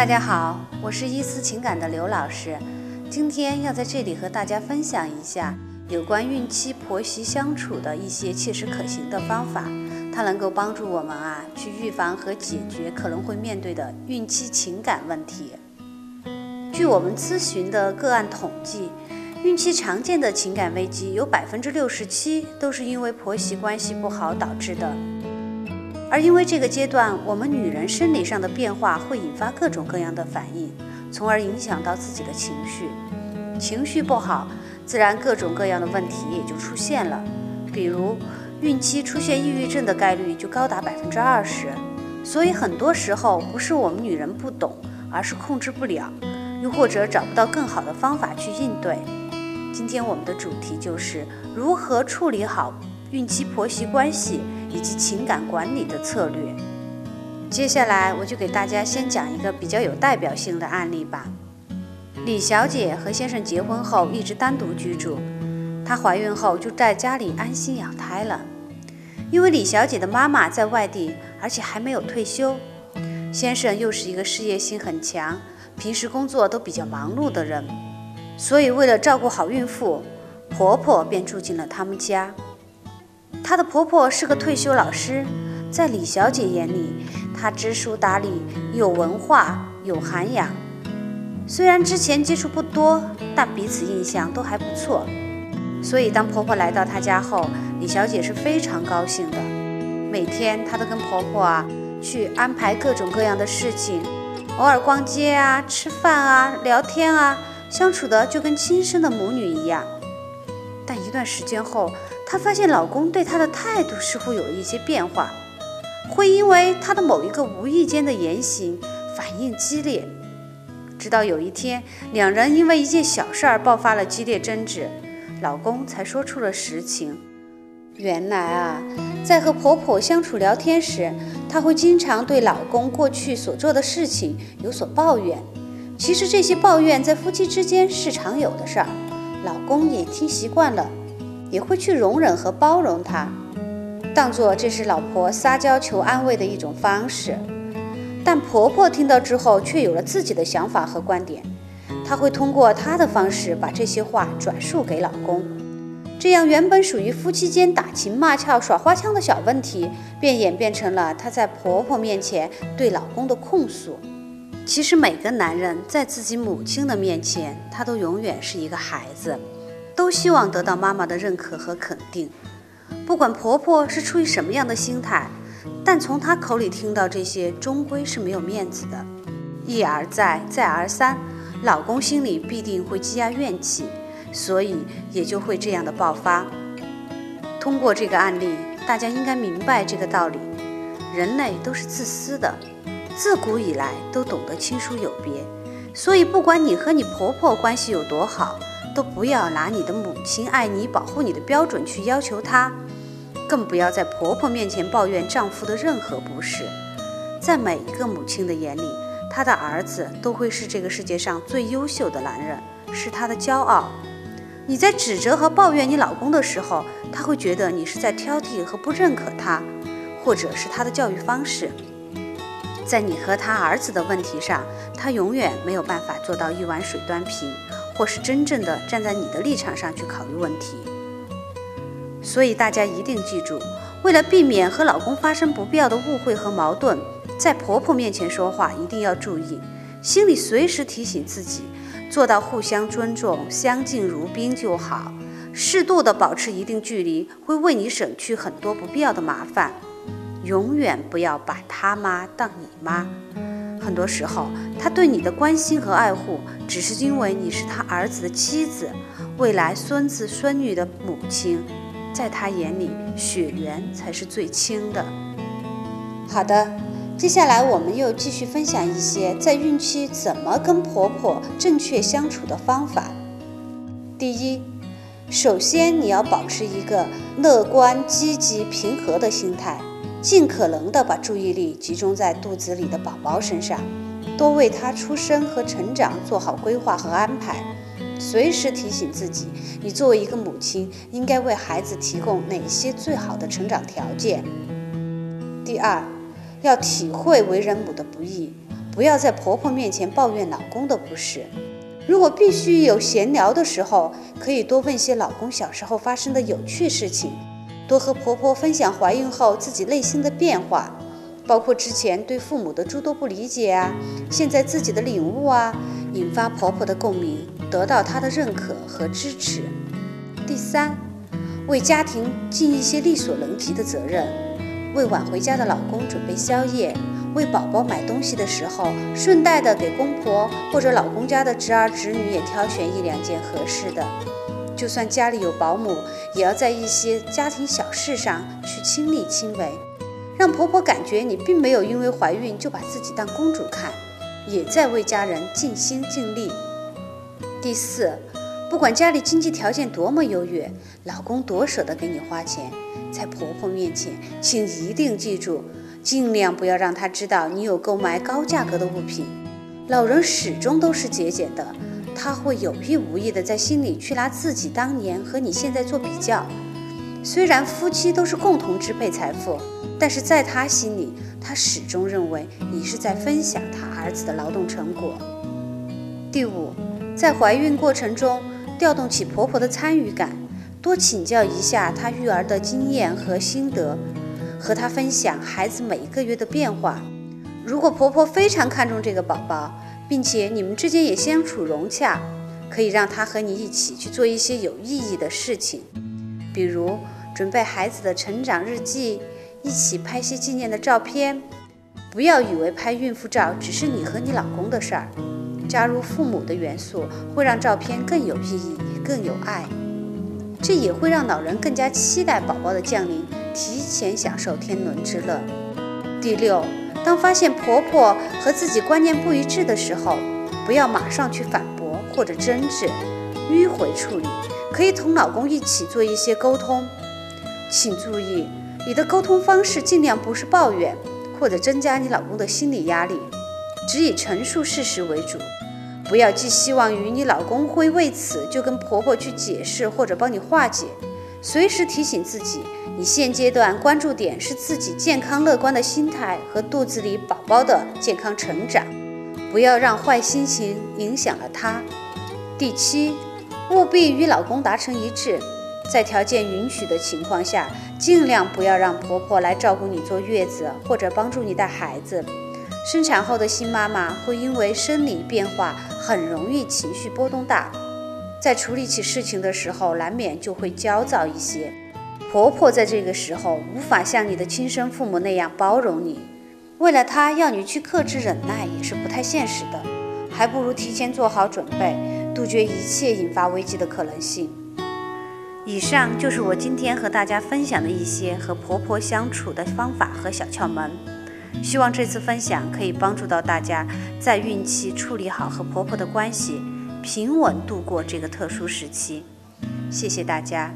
大家好，我是伊思情感的刘老师，今天要在这里和大家分享一下有关孕期婆媳相处的一些切实可行的方法，它能够帮助我们啊去预防和解决可能会面对的孕期情感问题。据我们咨询的个案统计，孕期常见的情感危机有百分之六十七都是因为婆媳关系不好导致的。而因为这个阶段，我们女人生理上的变化会引发各种各样的反应，从而影响到自己的情绪。情绪不好，自然各种各样的问题也就出现了。比如，孕期出现抑郁症的概率就高达百分之二十。所以很多时候不是我们女人不懂，而是控制不了，又或者找不到更好的方法去应对。今天我们的主题就是如何处理好孕期婆媳关系。以及情感管理的策略。接下来，我就给大家先讲一个比较有代表性的案例吧。李小姐和先生结婚后一直单独居住，她怀孕后就在家里安心养胎了。因为李小姐的妈妈在外地，而且还没有退休，先生又是一个事业心很强、平时工作都比较忙碌的人，所以为了照顾好孕妇，婆婆便住进了他们家。她的婆婆是个退休老师，在李小姐眼里，她知书达理，有文化，有涵养。虽然之前接触不多，但彼此印象都还不错。所以当婆婆来到她家后，李小姐是非常高兴的。每天她都跟婆婆啊去安排各种各样的事情，偶尔逛街啊、吃饭啊、聊天啊，相处的就跟亲生的母女一样。但一段时间后，她发现老公对她的态度似乎有了一些变化，会因为她的某一个无意间的言行反应激烈。直到有一天，两人因为一件小事儿爆发了激烈争执，老公才说出了实情。原来啊，在和婆婆相处聊天时，她会经常对老公过去所做的事情有所抱怨。其实这些抱怨在夫妻之间是常有的事儿，老公也听习惯了。也会去容忍和包容他，当做这是老婆撒娇求安慰的一种方式。但婆婆听到之后，却有了自己的想法和观点。她会通过她的方式把这些话转述给老公，这样原本属于夫妻间打情骂俏、耍花枪的小问题，便演变成了她在婆婆面前对老公的控诉。其实每个男人在自己母亲的面前，他都永远是一个孩子。都希望得到妈妈的认可和肯定，不管婆婆是出于什么样的心态，但从她口里听到这些，终归是没有面子的。一而再，再而三，老公心里必定会积压怨气，所以也就会这样的爆发。通过这个案例，大家应该明白这个道理：人类都是自私的，自古以来都懂得亲疏有别，所以不管你和你婆婆关系有多好。都不要拿你的母亲爱你、保护你的标准去要求她，更不要在婆婆面前抱怨丈夫的任何不是。在每一个母亲的眼里，她的儿子都会是这个世界上最优秀的男人，是她的骄傲。你在指责和抱怨你老公的时候，他会觉得你是在挑剔和不认可他，或者是他的教育方式。在你和他儿子的问题上，他永远没有办法做到一碗水端平。或是真正的站在你的立场上去考虑问题，所以大家一定记住，为了避免和老公发生不必要的误会和矛盾，在婆婆面前说话一定要注意，心里随时提醒自己，做到互相尊重、相敬如宾就好。适度的保持一定距离，会为你省去很多不必要的麻烦。永远不要把他妈当你妈。很多时候，他对你的关心和爱护，只是因为你是他儿子的妻子，未来孙子孙女的母亲，在他眼里，血缘才是最亲的。好的，接下来我们又继续分享一些在孕期怎么跟婆婆正确相处的方法。第一，首先你要保持一个乐观、积极、平和的心态。尽可能的把注意力集中在肚子里的宝宝身上，多为他出生和成长做好规划和安排，随时提醒自己，你作为一个母亲，应该为孩子提供哪些最好的成长条件。第二，要体会为人母的不易，不要在婆婆面前抱怨老公的不是。如果必须有闲聊的时候，可以多问些老公小时候发生的有趣事情，多和婆婆分享怀孕后自己内心的变化，包括之前对父母的诸多不理解啊，现在自己的领悟啊，引发婆婆的共鸣，得到她的认可和支持。第三，为家庭尽一些力所能及的责任，为晚回家的老公准备宵夜。为宝宝买东西的时候，顺带的给公婆或者老公家的侄儿侄女也挑选一两件合适的。就算家里有保姆，也要在一些家庭小事上去亲力亲为，让婆婆感觉你并没有因为怀孕就把自己当公主看，也在为家人尽心尽力。第四，不管家里经济条件多么优越，老公多舍得给你花钱，在婆婆面前，请一定记住。尽量不要让她知道你有购买高价格的物品。老人始终都是节俭的，他会有意无意的在心里去拿自己当年和你现在做比较。虽然夫妻都是共同支配财富，但是在他心里，他始终认为你是在分享他儿子的劳动成果。第五，在怀孕过程中调动起婆婆的参与感，多请教一下她育儿的经验和心得。和她分享孩子每一个月的变化。如果婆婆非常看重这个宝宝，并且你们之间也相处融洽，可以让他和你一起去做一些有意义的事情，比如准备孩子的成长日记，一起拍些纪念的照片。不要以为拍孕妇照只是你和你老公的事儿，加入父母的元素会让照片更有意义，更有爱。这也会让老人更加期待宝宝的降临。提前享受天伦之乐。第六，当发现婆婆和自己观念不一致的时候，不要马上去反驳或者争执，迂回处理，可以同老公一起做一些沟通。请注意，你的沟通方式尽量不是抱怨或者增加你老公的心理压力，只以陈述事实为主。不要寄希望于你老公会为此就跟婆婆去解释或者帮你化解。随时提醒自己，你现阶段关注点是自己健康乐观的心态和肚子里宝宝的健康成长，不要让坏心情影响了他。第七，务必与老公达成一致，在条件允许的情况下，尽量不要让婆婆来照顾你坐月子或者帮助你带孩子。生产后的新妈妈会因为生理变化，很容易情绪波动大。在处理起事情的时候，难免就会焦躁一些。婆婆在这个时候无法像你的亲生父母那样包容你，为了她要你去克制忍耐也是不太现实的，还不如提前做好准备，杜绝一切引发危机的可能性。以上就是我今天和大家分享的一些和婆婆相处的方法和小窍门，希望这次分享可以帮助到大家在孕期处理好和婆婆的关系。平稳度过这个特殊时期，谢谢大家。